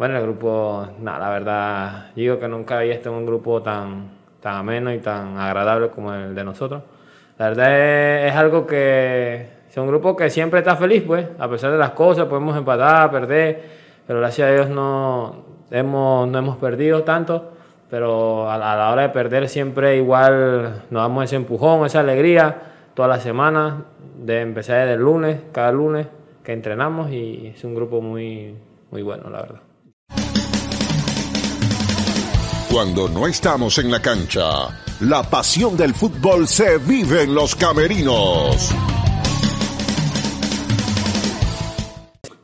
Bueno, el grupo, nada, la verdad, digo que nunca había estado en un grupo tan, tan ameno y tan agradable como el de nosotros. La verdad es, algo que es un grupo que siempre está feliz, pues, a pesar de las cosas, podemos empatar, perder, pero gracias a Dios no hemos, no hemos perdido tanto, pero a, la hora de perder siempre igual nos damos ese empujón, esa alegría, todas las semanas, de empezar desde el lunes, cada lunes que entrenamos y es un grupo muy, muy bueno, la verdad. Cuando no estamos en la cancha, la pasión del fútbol se vive en los camerinos.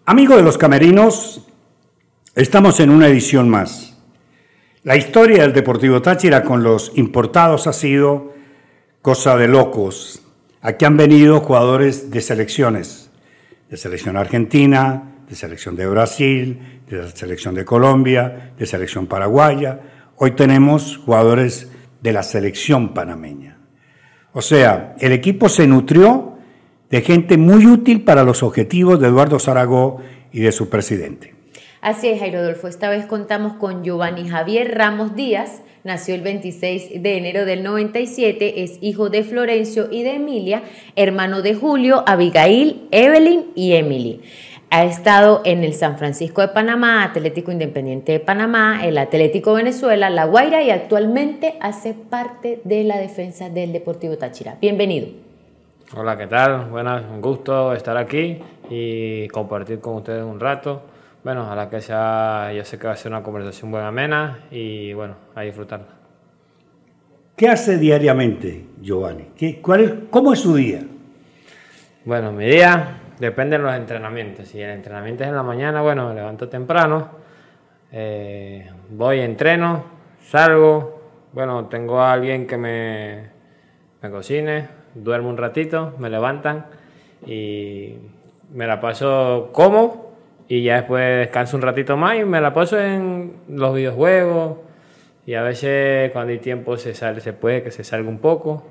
Amigos de los camerinos, estamos en una edición más. La historia del Deportivo Táchira con los importados ha sido cosa de locos. Aquí han venido jugadores de selecciones, de selección argentina, de selección de Brasil, de selección de Colombia, de selección paraguaya, Hoy tenemos jugadores de la selección panameña. O sea, el equipo se nutrió de gente muy útil para los objetivos de Eduardo Zaragoza y de su presidente. Así es, Jairo Adolfo. Esta vez contamos con Giovanni Javier Ramos Díaz. Nació el 26 de enero del 97, es hijo de Florencio y de Emilia, hermano de Julio, Abigail, Evelyn y Emily. Ha estado en el San Francisco de Panamá, Atlético Independiente de Panamá, el Atlético Venezuela, La Guaira y actualmente hace parte de la defensa del Deportivo Táchira. Bienvenido. Hola, ¿qué tal? Buenas, un gusto estar aquí y compartir con ustedes un rato. Bueno, a la que sea, yo sé que va a ser una conversación buena, amena y bueno, a disfrutarla. ¿Qué hace diariamente, Giovanni? ¿Qué, cuál es, ¿Cómo es su día? Bueno, mi día Depende de los entrenamientos. Si el entrenamiento es en la mañana, bueno, me levanto temprano, eh, voy, entreno, salgo, bueno, tengo a alguien que me, me cocine, duermo un ratito, me levantan y me la paso como y ya después descanso un ratito más y me la paso en los videojuegos y a veces cuando hay tiempo se sale, se puede que se salga un poco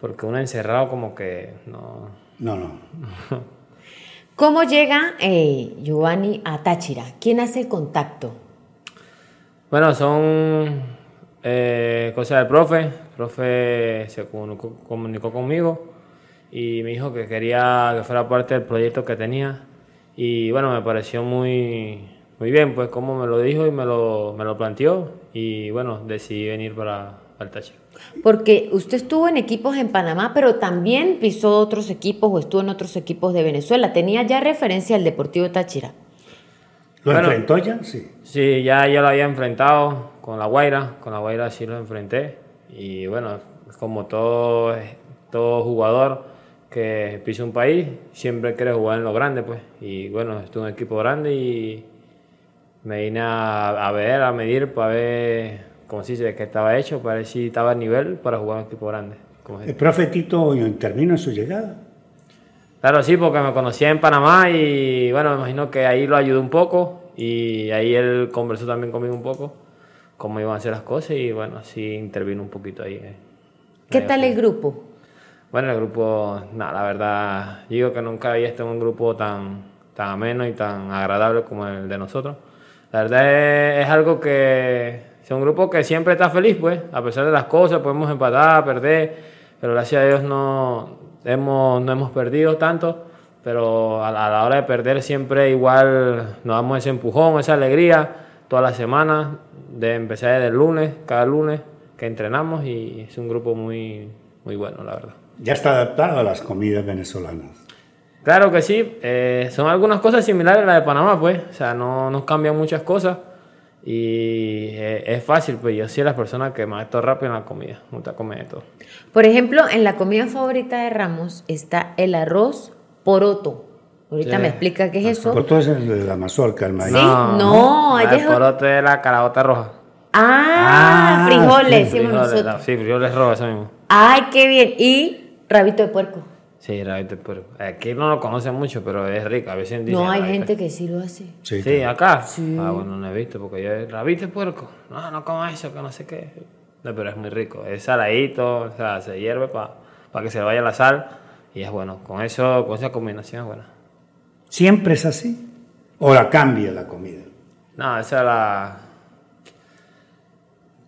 porque uno encerrado como que no. No, no. ¿Cómo llega eh, Giovanni a Táchira? ¿Quién hace el contacto? Bueno, son eh, cosas del profe. El profe se comunicó, conmigo y me dijo que quería que fuera parte del proyecto que tenía. Y bueno, me pareció muy, muy bien, pues como me lo dijo y me lo, me lo planteó. Y bueno, decidí venir para, Porque usted estuvo en equipos en Panamá, pero también pisó otros equipos o estuvo en otros equipos de Venezuela. ¿Tenía ya referencia al Deportivo Táchira? ¿Lo enfrentó ya? Sí. Sí, ya, ya lo había enfrentado con La Guaira. Con La Guaira sí lo enfrenté. Y bueno, como todo, todo jugador que pisa un país, siempre quiere jugar en lo grande, pues. Y bueno, estuve en un equipo grande y me vine a, a ver, a medir para ver como si dice, que estaba hecho para ver si estaba a nivel para jugar en un equipo grande. ¿El profe Tito intervino en su llegada? Claro, sí, porque me conocía en Panamá y bueno, me imagino que ahí lo ayudó un poco y ahí él conversó también conmigo un poco cómo iban a hacer las cosas y bueno, sí intervino un poquito ahí. Eh. ¿Qué tal el grupo? Bueno, el grupo, nada, la verdad, digo que nunca había estado en un grupo tan, tan ameno y tan agradable como el de nosotros. La verdad es algo que es un grupo que siempre está feliz, pues, a pesar de las cosas, podemos empatar, perder, pero gracias a Dios no hemos, no hemos perdido tanto, pero a, la hora de perder siempre igual nos damos ese empujón, esa alegría, todas las semanas, de empezar desde el lunes, cada lunes que entrenamos y es un grupo muy, muy bueno, la verdad. Ya está adaptado a las comidas venezolanas. Claro que sí, eh, son algunas cosas similares a las de Panamá, pues, o sea, no nos cambian muchas cosas y eh, es fácil, pues yo soy la persona que más todo rápido en la comida, me gusta comer todo. Por ejemplo, en la comida favorita de Ramos está el arroz poroto. Ahorita me explica qué es eso. Poroto es el de la mazorca, el maíz. Sí, no, el poroto es la carabota roja. Ah, ah frijoles, sí, frijoles, sí, frijoles rojos, eso mismo. Ay, qué bien. Y rabito de puerco. Sí, rabito de puerco. Aquí no lo conocen mucho, pero es rico. A veces dicen, No, hay gente que sí lo hace. Sí, acá. Sí. Ah, bueno, no he visto, porque yo, rabito de puerco. No, no como eso, que no sé qué. No, pero es muy rico. Es saladito, o sea, se hierve para que se vaya la sal. Y es bueno. Con eso, con esa combinación es buena. ¿Siempre es así? ¿O la cambia la comida? No, esa es la...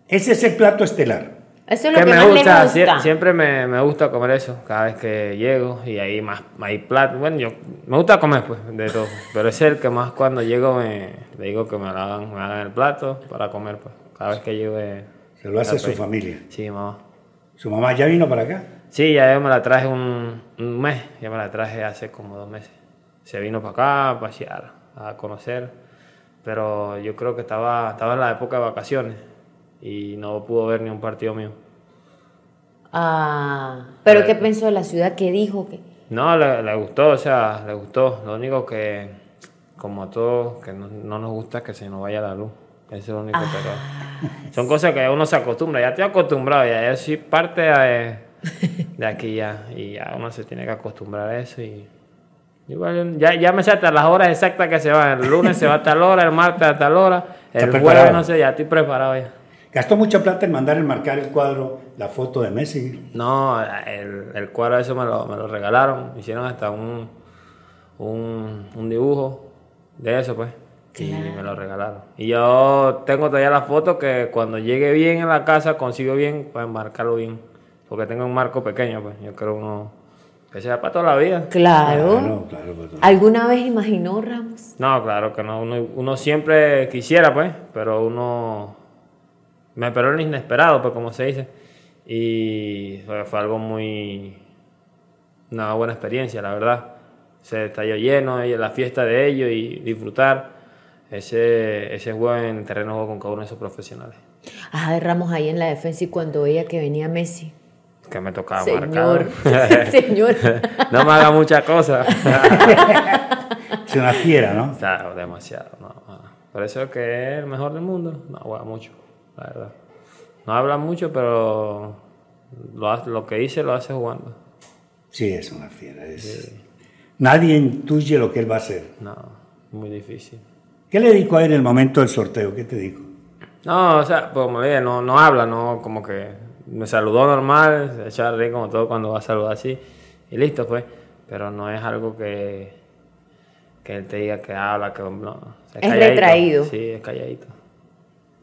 Ese es el plato estelar. Eso es lo que, que me más gusta, le gusta. sie- siempre me, me gusta comer eso, cada vez que llego y ahí más hay plato. Bueno, yo me gusta comer pues de todo, pero es el que más cuando llego me le digo que me hagan, me hagan el plato para comer pues. Cada vez que llego Se lo hace su país. familia. Sí, mamá. ¿Su mamá ya vino para acá? Sí, ya yo me la traje un, un mes, ya me la traje hace como dos meses. Se vino para acá a pasear, a conocer, pero yo creo que estaba, estaba en la época de vacaciones y no pudo ver ni un partido mío. Ah, pero ¿qué pensó de la ciudad? ¿Qué dijo? que No, le, le gustó, o sea, le gustó. Lo único que, como a todos, que no, no nos gusta es que se nos vaya la luz. Eso es lo único que Son cosas que uno se acostumbra. Ya estoy acostumbrado, ya yo soy parte de, de aquí ya. Y ya uno se tiene que acostumbrar a eso. Y igual, ya, ya me sé hasta las horas exactas que se van. El lunes se va a tal hora, el martes a tal hora, ¿Está el jueves no sé, ya estoy preparado ya. Gastó mucha plata en mandar enmarcar el cuadro, la foto de Messi. No, el, el cuadro eso me lo, me lo regalaron. Hicieron hasta un, un, un dibujo de eso, pues. Y me lo regalaron. Y yo tengo todavía la foto que cuando llegue bien en la casa, consigo bien, pues marcarlo bien. Porque tengo un marco pequeño, pues. Yo creo uno que sea para toda la vida. Claro. Claro, claro, pues. ¿Alguna vez imaginó Ramos? No, claro que no. Uno, uno siempre quisiera, pues, pero uno me esperó el inesperado, pues, como se dice. Y fue, fue algo muy. Una buena experiencia, la verdad. Se estalló lleno, y la fiesta de ellos y disfrutar ese, ese juego en terreno juego con cada uno de esos profesionales. Ah, Ramos ahí en la defensa y cuando veía que venía Messi. Que me tocaba Señor, marcar. señor. no me haga muchas cosas. Es una fiera, ¿no? O sea, demasiado. No, no. Por eso es que es el mejor del mundo. No juega mucho, la verdad. No habla mucho, pero lo, hace- lo que dice lo hace jugando. Sí, es una fiera. es- Nadie intuye lo que él va a hacer. No, muy difícil. ¿Qué le dijo a él en el momento del sorteo? ¿Qué te dijo? No, o sea, pues, como le dije, no, no habla, no, como que me saludó normal, se echa a reír como todo cuando va a saludar así, y listo, pues. Pero no es algo que, que él te diga que habla, que no. o sea, Es retraído. Sí, es calladito.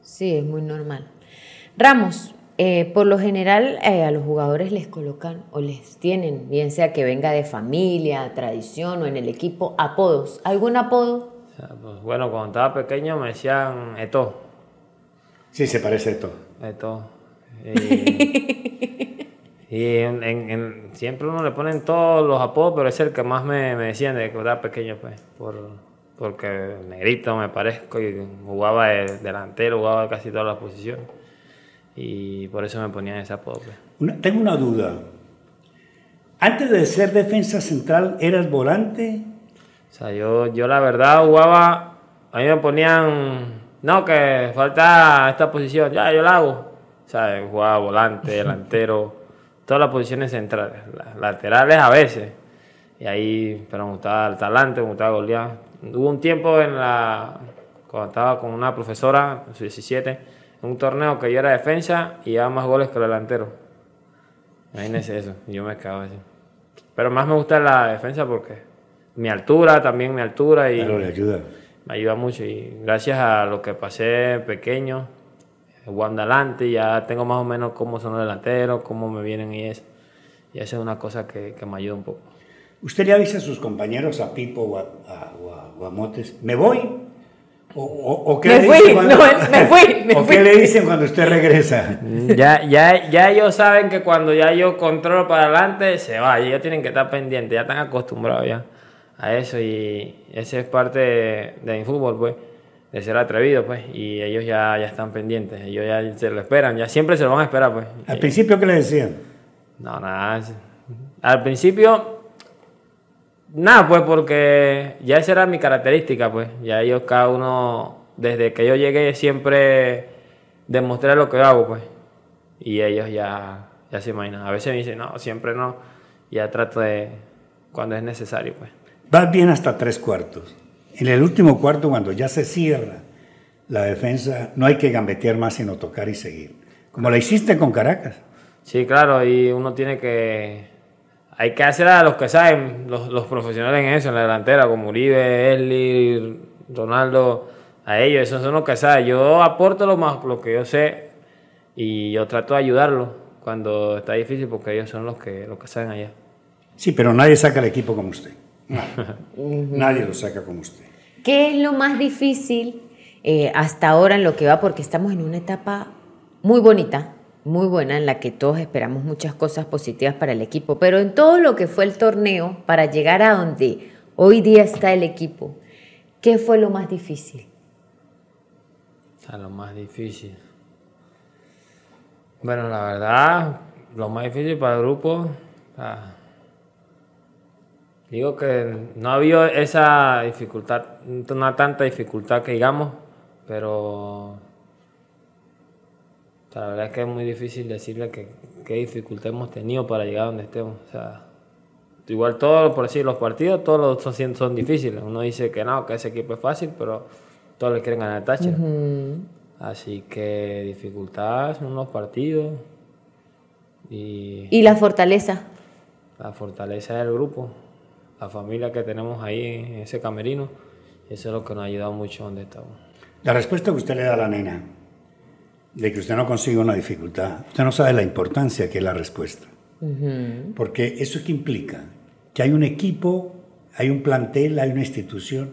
Sí, es muy normal. Ramos, eh, por lo general eh, a los jugadores les colocan o les tienen, bien sea que venga de familia, tradición o en el equipo, apodos. ¿Algún apodo? Pues, bueno, cuando estaba pequeño me decían Eto. Sí, se parece a todo. Eto. Y, y en- en- en- siempre uno le ponen todos los apodos, pero es el que más me, me decían de que estaba pequeño, pues. Por, porque negrito me parezco y jugaba de delantero, jugaba casi todas las posiciones. Y por eso me ponían ese apodo, pues. Una- tengo una duda. Antes de ser defensa central, ¿eras volante? O sea, yo, yo la verdad jugaba, a mí me ponían, no, que falta esta posición, ya, yo la hago. O sea, jugaba volante, delantero, todas las posiciones centrales, las laterales a veces. Y ahí, pero me gustaba el talante, me gustaba golear. Hubo un tiempo en la, cuando estaba con una profesora, en su 17, en un torneo que yo era defensa y llevaba más goles que el delantero. Imagínense eso, y yo me quedaba así. Pero más me gusta la defensa porque mi altura, también mi altura, y Claro, le ayuda. me ayuda mucho. Y gracias a lo que pasé pequeño, jugando adelante, ya tengo más o menos cómo son los delanteros, cómo me vienen y eso. Y eso es una cosa que, que me ayuda un poco. ¿Usted le avisa a sus compañeros, a Pipo o a, a- o a- o a Motes, ¿me voy? ¿O, qué Me le fui, dicen cuando, no, me fui, me ¿O fui. qué le dicen cuando usted regresa? Ya, ya, ya ellos saben que cuando ya yo controlo para adelante, se va. Y ellos tienen que estar pendientes, ya están acostumbrados ya a eso. Y esa es parte de, de mi fútbol, pues, de ser atrevido, pues. Y ellos ya, ya están pendientes, ellos ya se lo esperan, ya siempre se lo van a esperar, pues. Al Y- principio, ¿qué le decían? No, nada. Al principio, nada, pues porque ya esa era mi característica, pues. Ya ellos, cada uno, desde que yo llegué, siempre demostré lo que hago, pues. Y ellos ya, ya se imaginan. A veces me dicen, no, siempre no. Ya trato de, cuando es necesario, pues. Vas bien hasta tres cuartos. En el último cuarto, cuando ya se cierra la defensa, no hay que gambetear más, sino tocar y seguir. Como la hiciste con Caracas. Sí, claro, y uno tiene que... Hay que hacer a los que saben, los, los profesionales en eso, en la delantera, como Uribe, Esli, Ronaldo, a ellos, esos son los que saben. Yo aporto lo más lo que yo sé y yo trato de ayudarlos cuando está difícil porque ellos son los que, los que saben allá. Sí, pero nadie saca el equipo como usted. nadie lo saca como usted. ¿Qué es lo más difícil eh, hasta ahora en lo que va? Porque estamos en una etapa muy bonita, muy buena, en la que todos esperamos muchas cosas positivas para el equipo, pero en todo lo que fue el torneo, para llegar a donde hoy día está el equipo, ¿qué fue lo más difícil? A lo más difícil. Bueno, la verdad, lo más difícil para el grupo, digo que no ha habido esa dificultad, no tanta dificultad que digamos, pero la verdad es que es muy difícil decirle que, qué dificultad hemos tenido para llegar a donde estemos. O sea, igual todos, por decir, los partidos, todos los son, son difíciles. Uno dice que no, que ese equipo es fácil, pero todos le quieren ganar el Táchira. Así que dificultades en los partidos. Y, ¿Y la fortaleza? La fortaleza del grupo, la familia que tenemos ahí en ese camerino. Eso es lo que nos ha ayudado mucho donde estamos. La respuesta que usted le da a la nena de que usted no consigue una dificultad, usted no sabe la importancia que es la respuesta. Porque eso que implica que hay un equipo, hay un plantel, hay una institución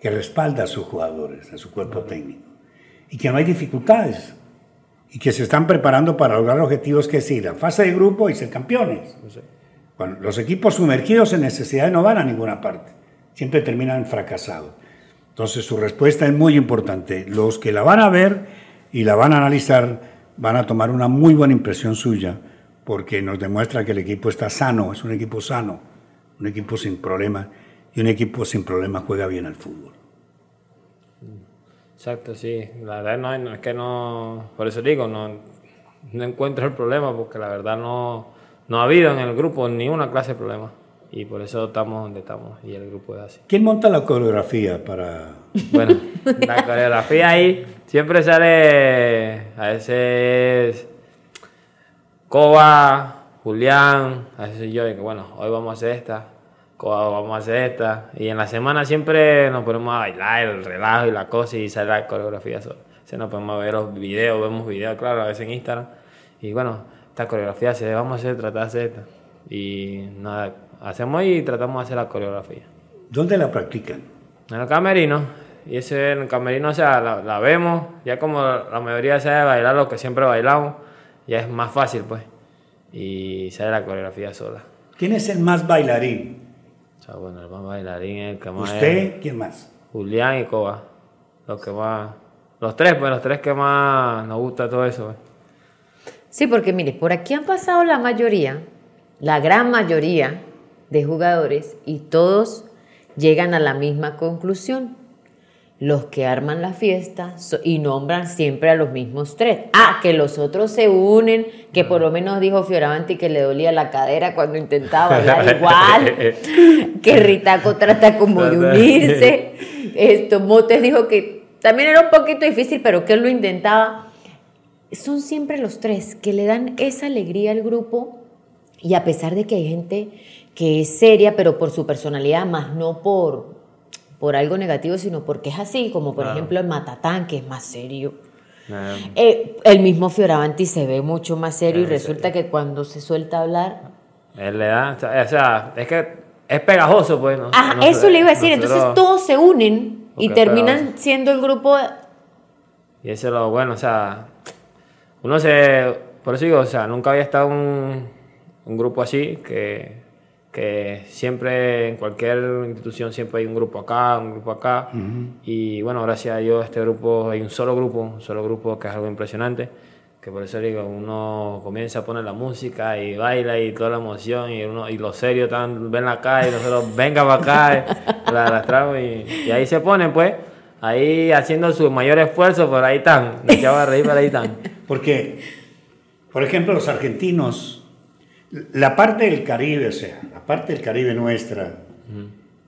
que respalda a sus jugadores, a su cuerpo técnico, y que no hay dificultades, y que se están preparando para lograr objetivos que es ir a fase de grupo y ser campeones. Bueno, los equipos sumergidos en necesidades no van a ninguna parte, siempre terminan fracasados. Entonces su respuesta es muy importante. Los que la van a ver y la van a analizar, van a tomar una muy buena impresión suya, porque nos demuestra que el equipo está sano, es un equipo sano, un equipo sin problemas, y un equipo sin problemas juega bien al fútbol. Exacto, sí. La verdad no, es que no, por eso digo, no, no encuentro el problema, porque la verdad no, no ha habido en el grupo ni una clase de problema y por eso estamos donde estamos y el grupo es así. ¿Quién monta la coreografía para...? Bueno, la coreografía ahí siempre sale, a veces Coba, Julián, a veces yo, que bueno, hoy vamos a hacer esta, Coba vamos a hacer esta, y en la semana siempre nos ponemos a bailar, el relajo y la cosa y sale la coreografía sola. Se nos podemos ver los videos, vemos videos, claro, a veces en Instagram, y bueno, esta coreografía se vamos a hacer, tratar de hacer esta. Y nada, hacemos y tratamos de hacer la coreografía. ¿Dónde la practican? En el camerino. Y ese en el camerino, o sea, la, vemos, ya como la mayoría sabe bailar lo que siempre bailamos, ya es más fácil, pues. Y sale la coreografía sola. ¿Quién es el más bailarín? O sea, bueno, el más bailarín es el que más. ¿Usted? ¿Quién más? Julián y Coba. Los que más. Los tres, pues, los tres que más nos gusta todo eso, pues. Sí, porque mire, por aquí han pasado la mayoría, la gran mayoría de jugadores y todos llegan a la misma conclusión. Los que arman la fiesta y nombran siempre a los mismos tres. Ah, que los otros se unen, que por lo menos dijo Fioravanti que le dolía la cadera cuando intentaba bailar igual, que Ritaco trata como de unirse. Esto, Motes dijo que también era un poquito difícil, pero que él lo intentaba. Son siempre los tres que le dan esa alegría al grupo y a pesar de que hay gente que es seria, pero por su personalidad, más no por, por algo negativo, sino porque es así, como por ejemplo el Matatán, que es más serio. Eh, el mismo Fioravanti se ve mucho más serio y resulta que cuando se suelta a hablar... Él le da, o sea, es que es pegajoso, pues. ¿no? Ajá, eso le iba a decir, entonces todos se unen y terminan siendo el grupo... Y eso es lo bueno, o sea, uno se... Por eso digo, o sea, nunca había estado un, un grupo así que que siempre en cualquier institución siempre hay un grupo acá, un grupo acá. Y bueno, gracias a Dios este grupo, hay un solo grupo, un solo grupo que es algo impresionante, que por eso digo, uno comienza a poner la música y baila y toda la emoción y, uno, y los serios están, ven acá y nosotros venga para acá, la arrastramos y, y, ahí se ponen pues, ahí haciendo su mayor esfuerzo, por ahí están, de a reír, por ahí están. Porque, por ejemplo, los argentinos la parte del Caribe, o sea, parte del Caribe nuestra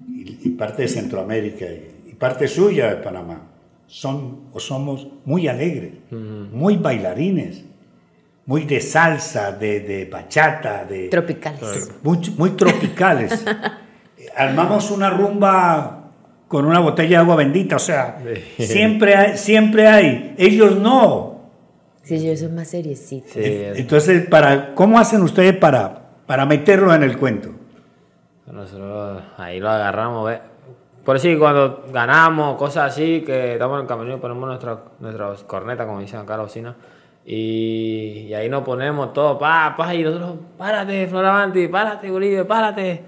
y, parte de Centroamérica y, parte suya de Panamá son o somos muy alegres, muy bailarines, muy de salsa, de, bachata, de tropicales, muy, tropicales. Armamos una rumba con una botella de agua bendita, o sea, siempre hay, siempre hay, ellos no. Sí, ellos son más seriecitos. Sí, Entonces, para, ¿cómo hacen ustedes para, para meterlo en el cuento? Nosotros ahí lo agarramos, ¿ves? Por eso cuando ganamos, cosas así, que estamos en el camino y ponemos nuestras nuestras cornetas, como dicen acá la cocina, y, y ahí nos ponemos todo, pa, pa, y nosotros, párate, Floravanti, párate, Uribe, párate,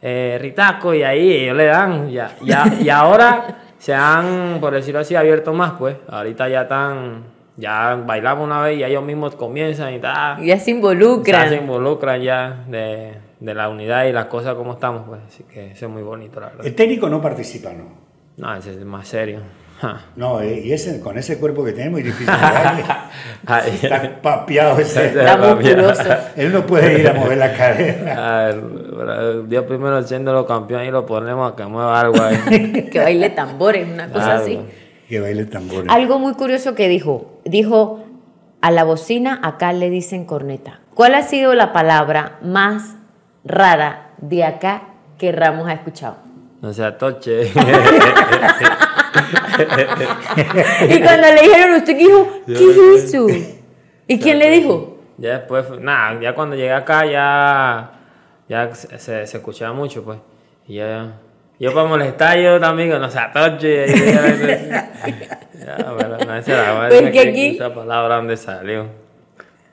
eh, Ritaco, y ahí ellos le dan, ya, ya, y ahora se han, por decirlo así, abierto más, pues, ahorita ya están, ya bailamos una vez y ellos mismos comienzan y tal. Ya se Ya involucran. se involucran ya de, de la unidad y las cosas como estamos, pues, así que eso es muy bonito, la verdad. El técnico no participa, ¿no? No, ese es más serio. No, eh, y ese, con ese cuerpo que tiene es muy difícil. darle. Ay. Está papeado ese. Está musculoso. Él no puede ir a mover la cadera. Dios primero siendo campeón y lo ponemos a que mueva algo ahí. que baile tambores, una cosa Algo. así. Que baile tambores. Algo muy curioso que dijo, dijo, a la bocina acá le dicen corneta. ¿Cuál ha sido la palabra más rara de acá que Ramos ha escuchado? No se atoche. Y cuando le dijeron, ¿usted qué dijo? ¿Qué eso? ¿Y quién le dijo? ya después, nada, ya cuando llegué acá ya, ya se, se, se escuchaba mucho, pues. Y ya, yo para molestar yo también, no se atoche. y ya, ya, pero no Pues aquí- Esa palabra donde salió.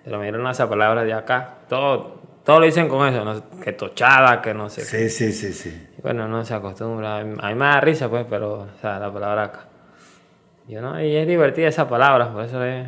Pero miren esa palabra de acá. Todo, todo lo dicen con eso, no- que tochada, que no sé qué. Sí, sí, sí, sí. Bueno, no se acostumbra. A mí me da risa, pues, pero, o sea, la palabra acá. Yo no, y es divertida esa palabra, por eso es.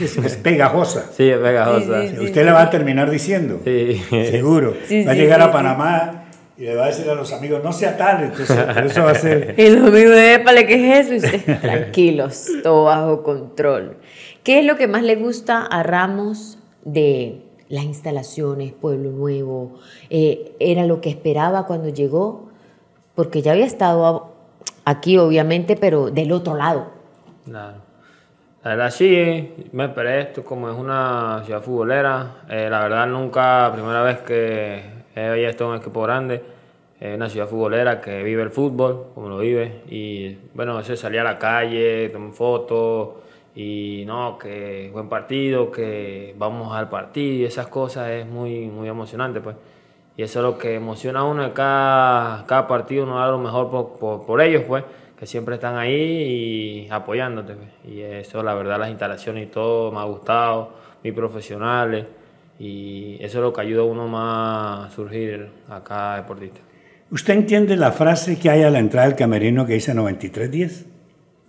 Es, es pegajosa. Sí, es pegajosa. Sí, Sí, sí, Usted la va a terminar diciendo. sí. Seguro. Sí, va a sí, llegar sí, a Panamá y le va a decir a los amigos, no sea tal. Entonces, por eso va a ser. Y los amigos de Épale, ¿qué es eso? Y usted, tranquilos, todo bajo control. ¿Qué es lo que más le gusta a Ramos de las instalaciones, Pueblo Nuevo? Eh, ¿Era lo que esperaba cuando llegó? Porque ya había estado aquí, obviamente, pero del otro lado. Claro. La verdad sí, me esperé esto como es una ciudad futbolera. Eh, la verdad nunca, primera vez que he estado en un equipo grande, es una ciudad futbolera que vive el fútbol, como lo vive. Y bueno, eso de salir a la calle, tomar fotos y no, que buen partido, que vamos al partido y esas cosas es muy, muy emocionante pues. Y eso es lo que emociona a uno cada, cada partido, uno da lo mejor por, por, por ellos, pues, que siempre están ahí y apoyándote. pues. Y eso, la verdad, las instalaciones y todo me ha gustado, muy profesionales. Y eso es lo que ayuda a uno más a surgir acá deportista. ¿Usted entiende la frase que hay a la entrada del camerino que dice 9310?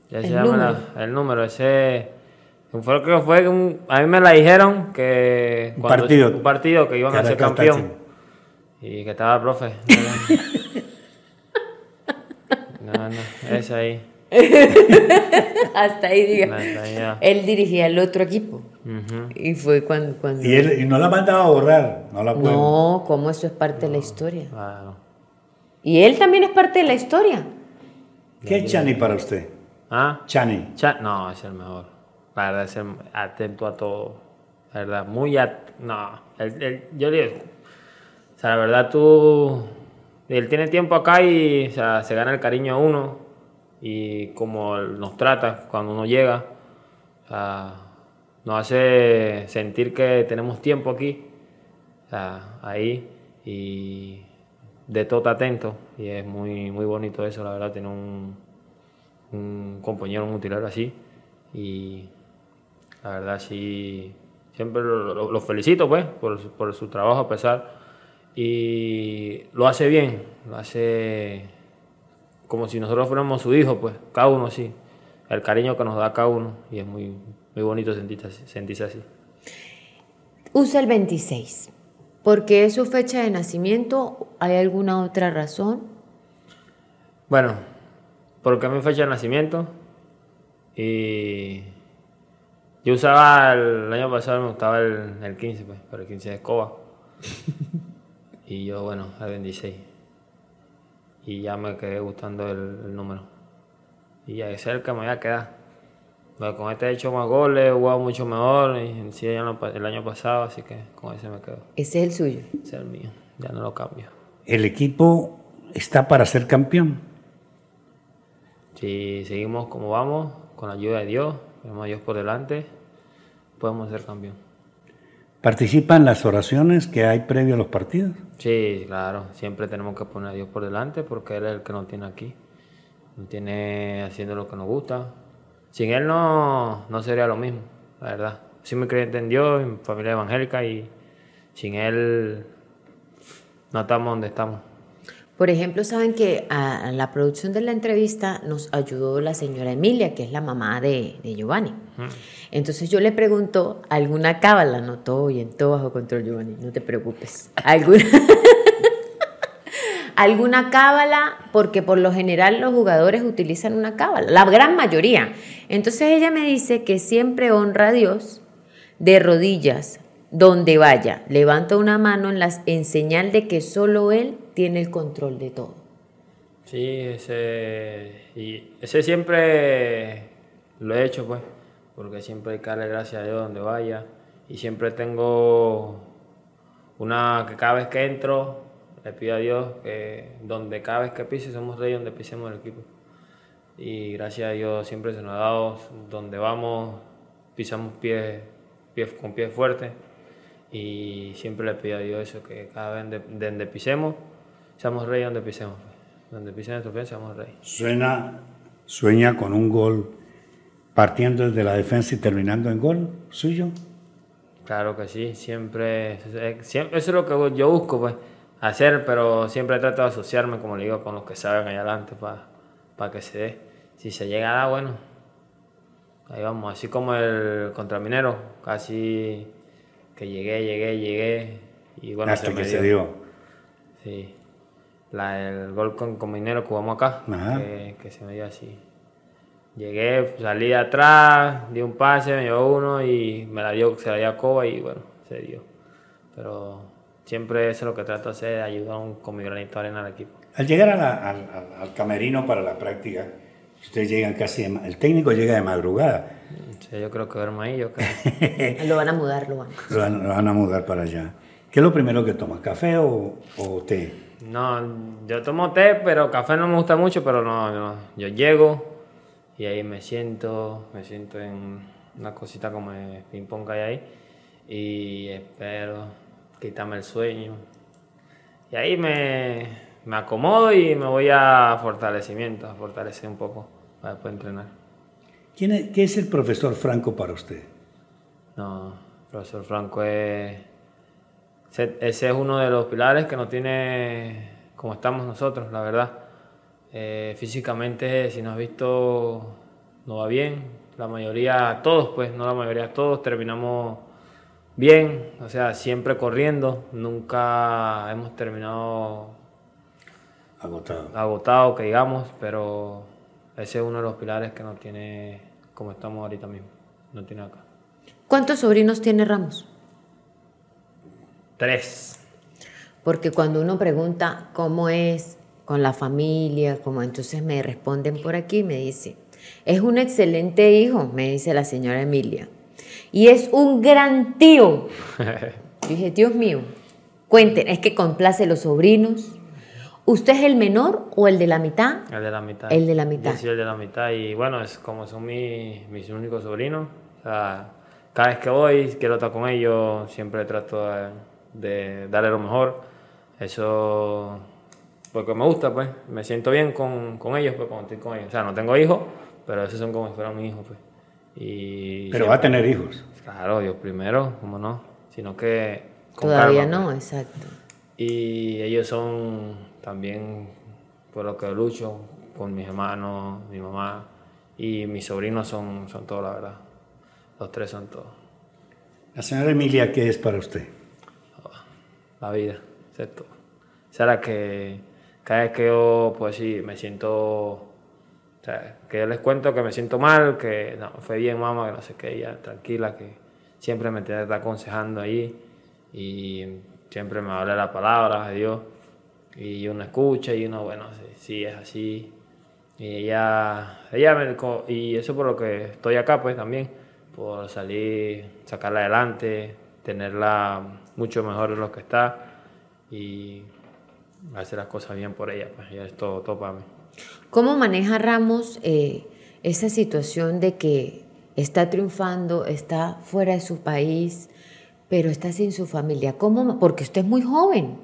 Ya El se llama número. la- el número, ese... Fue que fue un- a mí me la dijeron que Un cuando- partido. un partido que iban a ser campeón y que estaba el profe no no ahí Hasta ahí, diga. Hasta ahí, ya. Él dirigía el otro equipo. Y fue cuando... cuando... Y, él, y no la mandaba a borrar, no la puede. No, como eso es parte de la historia. Claro. Y él también es parte de la historia. ¿Qué es Chani para usted? Ah Chani. Cha- no es el mejor. La verdad es el atento a todo. La verdad muy at no él- él- yo le digo o sea la verdad tú él tiene tiempo acá y o sea, se gana el cariño a uno y como nos trata cuando uno llega o sea, nos hace sentir que tenemos tiempo aquí o sea, ahí y de todo atento y es muy muy bonito eso la verdad tener un, un compañero mutilero así y la verdad sí siempre lo, lo- lo felicito pues por, su- por su trabajo a pesar y lo hace bien lo hace como si nosotros fuéramos su hijo pues cada uno sí el cariño que nos da cada uno y es muy muy bonito sentirse así, sentirse así. Usa el 26. ¿Por qué es su fecha de nacimiento? ¿Hay alguna otra razón? Bueno, porque mi fecha de nacimiento y yo usaba el, año pasado me gustaba el, el 15, pues, pero el 15 de escoba. y yo, bueno, el 26. Y ya me quedé gustando el, el número. Y ya es el que me voy a quedar. Pero con este he hecho más goles, he jugado mucho mejor y en sí el año, pa- el año pasado, así que con ese me quedo. Ese es el suyo. Ese es el mío, ya no lo cambio. El equipo está para ser campeón. Si seguimos como vamos, con la ayuda de Dios, tenemos a Dios por delante, podemos ser campeón. ¿Participa en las oraciones que hay previo a los partidos? Sí, claro, siempre tenemos que poner a Dios por delante porque Él es el que nos tiene aquí. Nos tiene haciendo lo que nos gusta. Sin Él no, no sería lo mismo, la verdad. Soy muy creyente en Dios, en familia evangélica y sin Él no estamos donde estamos. Por ejemplo, saben que a la producción de la entrevista nos ayudó la señora Emilia, que es la mamá de, de Giovanni. Entonces yo le pregunto, ¿alguna cábala? No, todo bien, todo bajo control, Giovanni, no te preocupes. ¿Alguna, ¿Alguna cábala? Porque por lo general los jugadores utilizan una cábala, la gran mayoría. Entonces ella me dice que siempre honra a Dios de rodillas, donde vaya, levanta una mano en, las, en señal de que solo Él tiene el control de todo. Sí, ese, y ese siempre lo he hecho, pues, porque siempre hay que darle gracias a Dios donde vaya. Y siempre tengo una que cada vez que entro, le pido a Dios que donde cada vez que pise, somos reyes donde pisemos el equipo. Y gracias a Dios siempre se nos ha dado, donde vamos, pisamos pies, pies con pies fuertes y siempre le pido a Dios eso, que cada vez de, donde pisemos, seamos reyes donde pisemos. Donde pisen nuestros pies, seamos reyes. Suena, sueña con un gol partiendo desde la defensa y terminando en gol suyo. Claro que sí, siempre, siempre eso es lo que yo busco, pues, hacer, pero siempre trato de asociarme, como le digo, con los que saben allá adelante para que se dé. Si se llega a dar, bueno, ahí vamos, así como el contraminero, casi que llegué, llegué, llegué y bueno, Hasta se que se dio. Sí. La, el gol con, con Minero que jugamos acá, que, que, se me dio así. Llegué, salí de atrás, di un pase, me dio uno y me la dio, se la dio a Coba y bueno, se dio. Pero siempre eso es lo que trato de hacer, ayudar con mi granito de arena al equipo. Al llegar al, al, al, camerino para la práctica, ustedes llegan casi, de, el técnico llega de madrugada. Sí, yo creo que duermo ahí, yo creo. lo van a mudar, lo van. Lo van, lo van a mudar para allá. ¿Qué es lo primero que tomas? ¿Café o, o, té? No, yo tomo té, pero café no me gusta mucho, pero no, no. Yo llego y ahí me siento, me siento en una cosita como de ping-pong que hay ahí y espero quitarme el sueño. Y ahí me, me acomodo y me voy a fortalecimiento, a fortalecer un poco para después entrenar. ¿Quién es, ¿Qué es el profesor Franco para usted? No, el profesor Franco es... Ese es uno de los pilares que nos tiene como estamos nosotros, la verdad. Eh, físicamente, si nos has visto, no va bien. La mayoría, todos, pues, no la mayoría, todos terminamos bien, o sea, siempre corriendo. Nunca hemos terminado agotado, agotado que digamos, pero ese es uno de los pilares que nos tiene como estamos ahorita mismo. No tiene acá. ¿Cuántos sobrinos tiene Ramos? Tres. Porque cuando uno pregunta cómo es con la familia, como entonces me responden por aquí, me dice, es un excelente hijo, me dice la señora Emilia. Y es un gran tío. dije, Dios mío, cuenten, es que complace los sobrinos. ¿Usted es el menor o el de la mitad? El de la mitad. El de la mitad. Yo soy el de la mitad y bueno, es como son mis, mis únicos sobrinos. O sea, cada vez que voy, quiero estar con ellos, siempre trato de, de darle lo mejor. Eso porque me gusta, pues. Me siento bien con, con ellos, pues, cuando estoy con ellos. O sea, no tengo hijos, pero esos son como si fueran mis hijos, pues. Y pero va a tener hijos. Claro, Dios primero, ¿cómo no? Sino que... Todavía calma, no, pues. exacto. Y ellos son también por lo que lucho, con mis hermanos, mi mamá y mis sobrinos son, son todos, la verdad. Los tres son todos. La señora Emilia, ¿qué es para usted? La vida, ¿cierto? O sea, la que cada vez que yo, pues sí, me siento, o sea, que yo les cuento que me siento mal, que no, fue bien mamá, que no sé qué, ella tranquila, que siempre me está aconsejando ahí y siempre me habla la palabra de Dios y uno escucha y uno, bueno, sí, sí es así. Y ella, ella me, y eso por lo que estoy acá, pues también, por salir, sacarla adelante, tenerla mucho mejor de lo que está y hacer las cosas bien por ella, pues ya es todo, todo para mí. ¿Cómo maneja Ramos eh, esa situación de que está triunfando, está fuera de su país, pero está sin su familia? ¿Cómo? Porque usted es muy joven.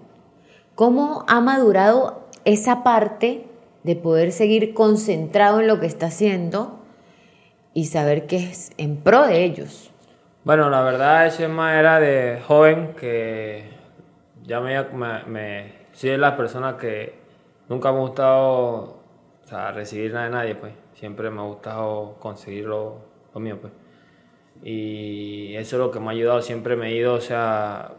¿Cómo ha madurado esa parte de poder seguir concentrado en lo que está haciendo y saber que es en pro de ellos? Bueno, la verdad ese más era de joven que ya me, me, soy de las personas que nunca me ha gustado recibir nada de nadie, pues. Siempre me ha gustado conseguir lo, mío, pues. Y eso es lo que me ha ayudado. Siempre me he ido, o sea,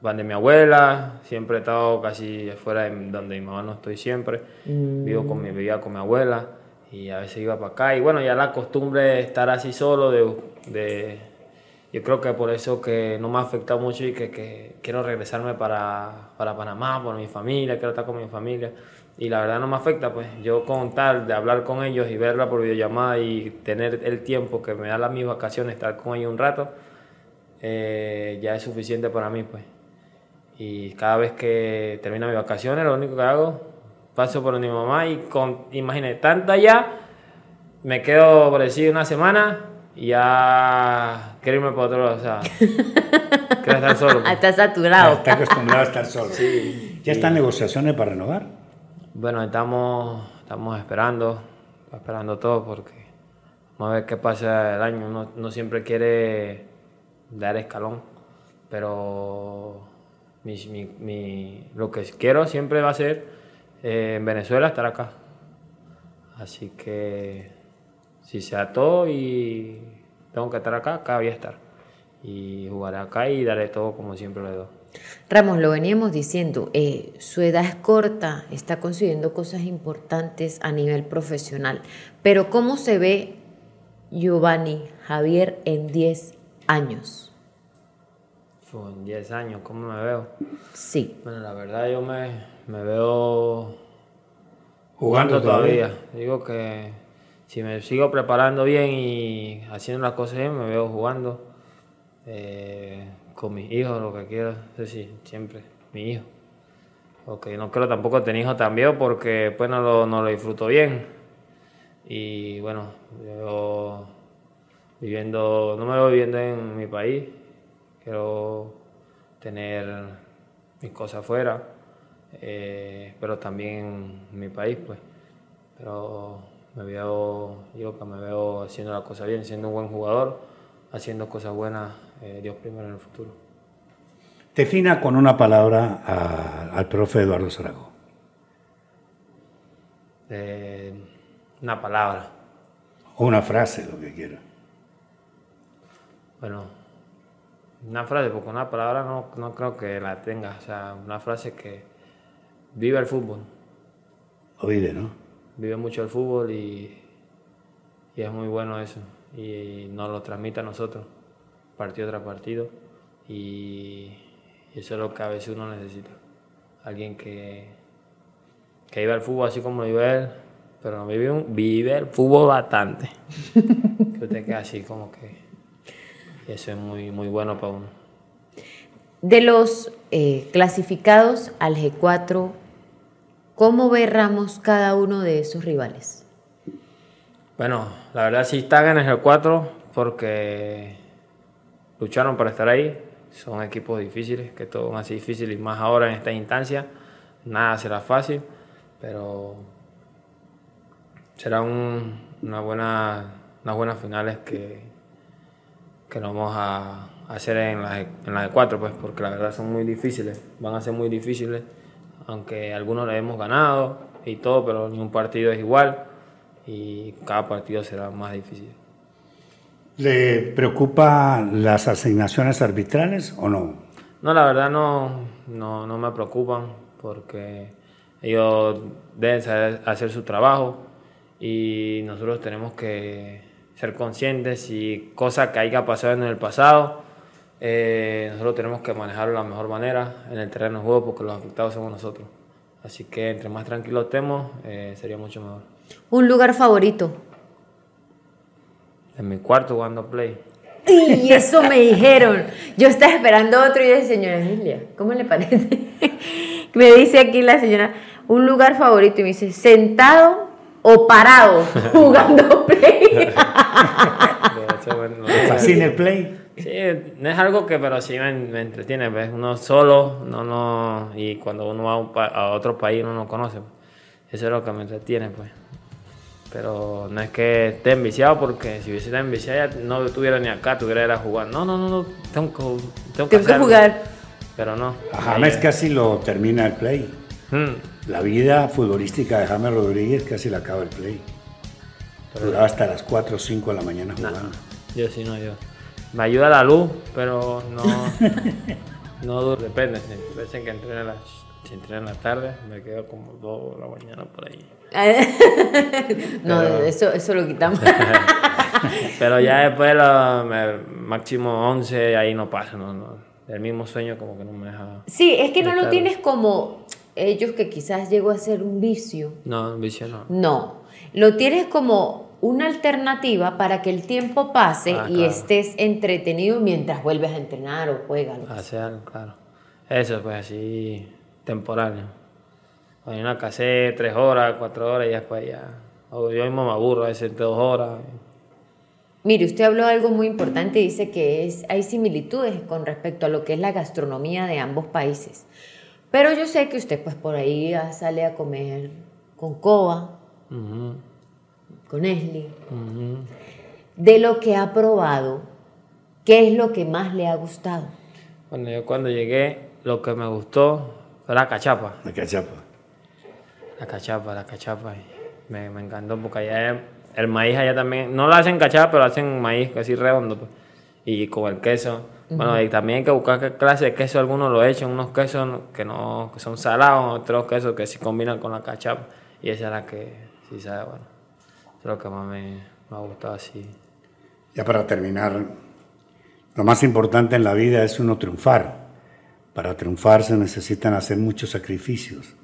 van de mi abuela, siempre he estado casi fuera de donde mi mamá no estoy siempre. Vivo con mi, vivía con mi abuela y a veces iba para acá. Y bueno, ya la costumbre de estar así solo, de, de yo creo que por eso que no me ha afectado mucho y que, quiero regresarme para, para, Panamá, por mi familia, quiero estar con mi familia. Y la verdad no me afecta, pues yo con tal de hablar con ellos y verla por videollamada y tener el tiempo que me da las mis vacaciones, estar con ellos un rato, eh, ya es suficiente para mí, pues. Y cada vez que termino mis vacaciones, lo único que hago, paso por mi mamá y con, imagínate, tanta ya, me quedo por decir una semana y ya quiero irme para otro lado, o sea, quiero estar solo. Pues. Está saturado. Está acostumbrado a estar solo. Sí. ¿Ya están negociaciones para renovar? Bueno, estamos, estamos esperando, esperando todo porque vamos a ver qué pasa el año. Uno, no siempre quiere dar escalón, pero mi, mi, mi, lo que quiero siempre va a ser eh, en Venezuela estar acá. Así que si se ató y tengo que estar acá, acá voy a estar. Y jugaré acá y daré todo como siempre le doy. Ramos, lo veníamos diciendo, eh, su edad es corta, está consiguiendo cosas importantes a nivel profesional, pero ¿cómo se ve Giovanni Javier en 10 años? En 10 años, ¿cómo me veo? Sí. Bueno, la verdad yo me, me veo jugando, todavía. Digo que si me sigo preparando bien y haciendo las cosas bien, me veo jugando eh, con mis hijos, lo que quiera. Sí, siempre, mi hijo. Porque no quiero tampoco tener hijos también porque pues no lo, no lo disfruto bien. Y bueno, yo viviendo, no me veo viviendo en mi país, quiero tener mis cosas afuera, eh, pero también en mi país, pues. Pero me veo, yo que me veo haciendo las cosas bien, siendo un buen jugador, haciendo cosas buenas, eh, Dios primero en el futuro. Defina con una palabra al profe Eduardo Zaragoza. Eh, una palabra. O una frase, lo que quiera. Bueno, una frase, porque una palabra no, no creo que la tenga. O sea, una frase que vive el fútbol. Lo vive, ¿no? Vive mucho el fútbol y, y, es muy bueno eso. Y nos lo transmite a nosotros, partido tras partido. Y eso es lo que a veces uno necesita. Alguien que, que vive el fútbol así como lo vive él, pero no vive, un, vive el fútbol bastante. que usted queda así como que... Eso es muy, muy bueno para uno. De los eh, clasificados al G4, ¿Cómo ve Ramos cada uno de esos rivales? Bueno, la verdad sí están en el 4 porque lucharon para estar ahí. Son equipos difíciles, que todo así difícil y más ahora en esta instancia. Nada será fácil, pero será una buena, unas buenas finales que, que nos vamos a hacer en las en la de 4, pues, porque la verdad son muy difíciles, van a ser muy difíciles aunque algunos le hemos ganado y todo, pero ni un partido es igual y cada partido será más difícil. ¿Le preocupan las asignaciones arbitrales o no? No, la verdad no, no, no me preocupan porque ellos deben saber hacer su trabajo y nosotros tenemos que ser conscientes y cosas que haya pasado en el pasado eh, nosotros tenemos que manejarlo de la mejor manera en el terreno de juego porque los afectados somos nosotros. Así que entre más tranquilos estemos, eh, sería mucho mejor. ¿Un lugar favorito? En mi cuarto jugando play. Y eso me dijeron. Yo estaba esperando otro y yo dije, señora Emilia, ¿cómo le parece? me dice aquí la señora, un lugar favorito y me dice, sentado o parado jugando play? ¿Fascina el play? Sí, no es algo que, pero sí me, me entretiene, pues. Uno solo, no, no, y cuando uno va a, un pa- a otro país uno no conoce. pues. Eso es lo que me entretiene, pues. Pero no es que esté enviciado, porque si hubiese estado enviciado ya no estuviera ni acá, tuviera ir a jugar. No, no, no, no, tengo que, tengo que, Tengo que jugar. Pero no. A James Ahí- casi lo termina el play. Hmm. La vida futbolística de James Rodríguez casi la acaba el play. Duraba hasta las 4 o 5 de la mañana Nah, jugando. yo sí no, yo. Me ayuda la luz, pero no. no depende. Si veces que entreno en la, si entreno en la tarde, me quedo como 2 de la mañana por ahí. no, Pero- eso, eso lo quitamos. Pero ya después, lo, me- máximo 11, ahí no pasa, no, no. El mismo sueño como que no me deja. sí, es que no lo tienes como ellos que quizás llegó a ser un vicio. No, vicio no. No, lo tienes como una alternativa para que el tiempo pase Ah, y claro. estés entretenido mientras vuelves a entrenar o juegas. Hacer algo, claro. Eso, pues así, temporal. Hay una hacer 3 horas, 4 horas y después ya. O yo mismo me aburro a veces 2 horas. Mire, usted habló de algo muy importante y dice que es, hay similitudes con respecto a lo que es la gastronomía de ambos países. Pero yo sé que usted pues por ahí sale a comer con Coba, Ujú, con Esli. De lo que ha probado, ¿qué es lo que más le ha gustado? Bueno, yo cuando llegué, lo que me gustó fue la cachapa. La cachapa. La cachapa, la cachapa. Me, me encantó porque allá el maíz allá también, no lo hacen cachapa, pero hacen maíz así redondo. pues. Y con el queso. Bueno, y también hay que buscar qué clase de queso algunos lo echan, unos quesos que no que son salados, otros quesos que sí combinan con la cachapa. Y esa es la que sí sabe, bueno. Es lo que más me, me ha gustado así. Ya para terminar, lo más importante en la vida es uno triunfar. Para triunfar se necesitan hacer muchos sacrificios.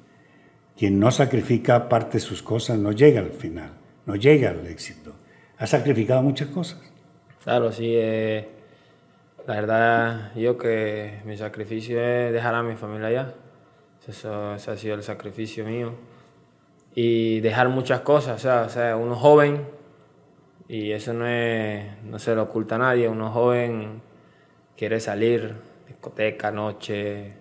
Quien no sacrifica parte de sus cosas no llega al final, no llega al éxito. Ha sacrificado muchas cosas. Claro, sí. eh, la verdad, yo que mi sacrificio es dejar a mi familia allá. Eso, ese ha sido el sacrificio mío. Y dejar muchas cosas. O sea, uno joven, y eso no, es, no se lo oculta a nadie, uno joven quiere salir, discoteca, noche.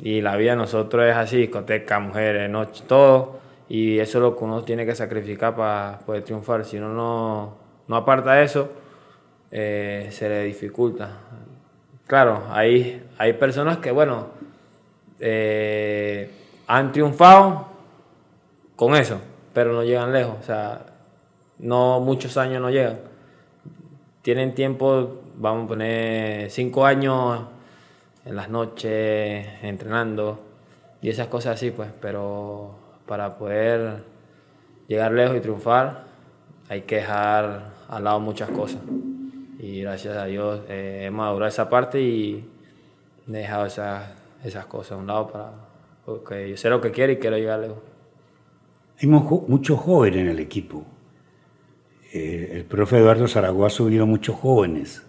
Y la vida de nosotros es así, discoteca, mujeres, noche, todo. Y eso es lo que uno tiene que sacrificar para poder triunfar. Si uno no, no aparta eso, eh, se le dificulta. Claro, hay, hay personas que, bueno, eh, han triunfado con eso, pero no llegan lejos. O sea, no muchos años no llegan. Tienen tiempo, vamos a poner cinco años en las noches entrenando y esas cosas así, pues. Pero para poder llegar lejos y triunfar, hay que dejar al lado muchas cosas. Y gracias a Dios eh, he madurado esa parte y he dejado esas, esas cosas a un lado para. Porque yo sé lo que quiero y quiero llegar lejos. Hay muchos jóvenes en el equipo. Eh, el profe Eduardo Zaragoza ha subido muchos jóvenes.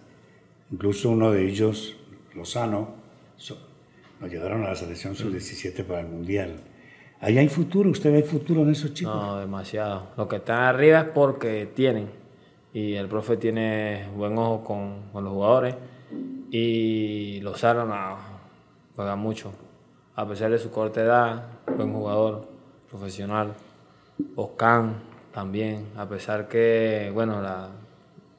Incluso uno de ellos, Lozano, so- nos llegaron a la selección sub-17 para el Mundial. Ahí hay futuro, usted ve futuro en esos chicos. No, demasiado. Los que están arriba es porque tienen. Y el profe tiene buen ojo con, con los jugadores. Y Lozano no, juega mucho. A pesar de su corta edad, buen jugador, profesional. Oscan también, a pesar que, bueno, la,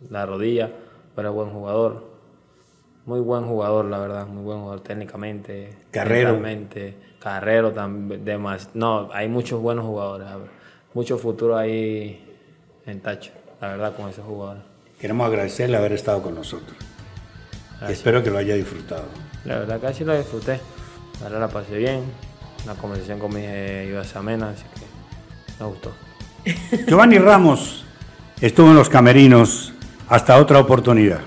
la rodilla, pero es buen jugador. Muy buen jugador, la verdad, muy buen jugador técnicamente. Carrero. Carrero también. Demás. No, hay muchos buenos jugadores. Mucho futuro ahí en tacho, la verdad, con esos jugadores. Queremos agradecerle haber estado con nosotros. Espero que lo haya disfrutado. La verdad que así lo disfruté. La verdad la pasé bien. La conversación con mi eh, iba a ser amena, así que me. Giovanni Ramos estuvo en los camerinos. Hasta otra oportunidad.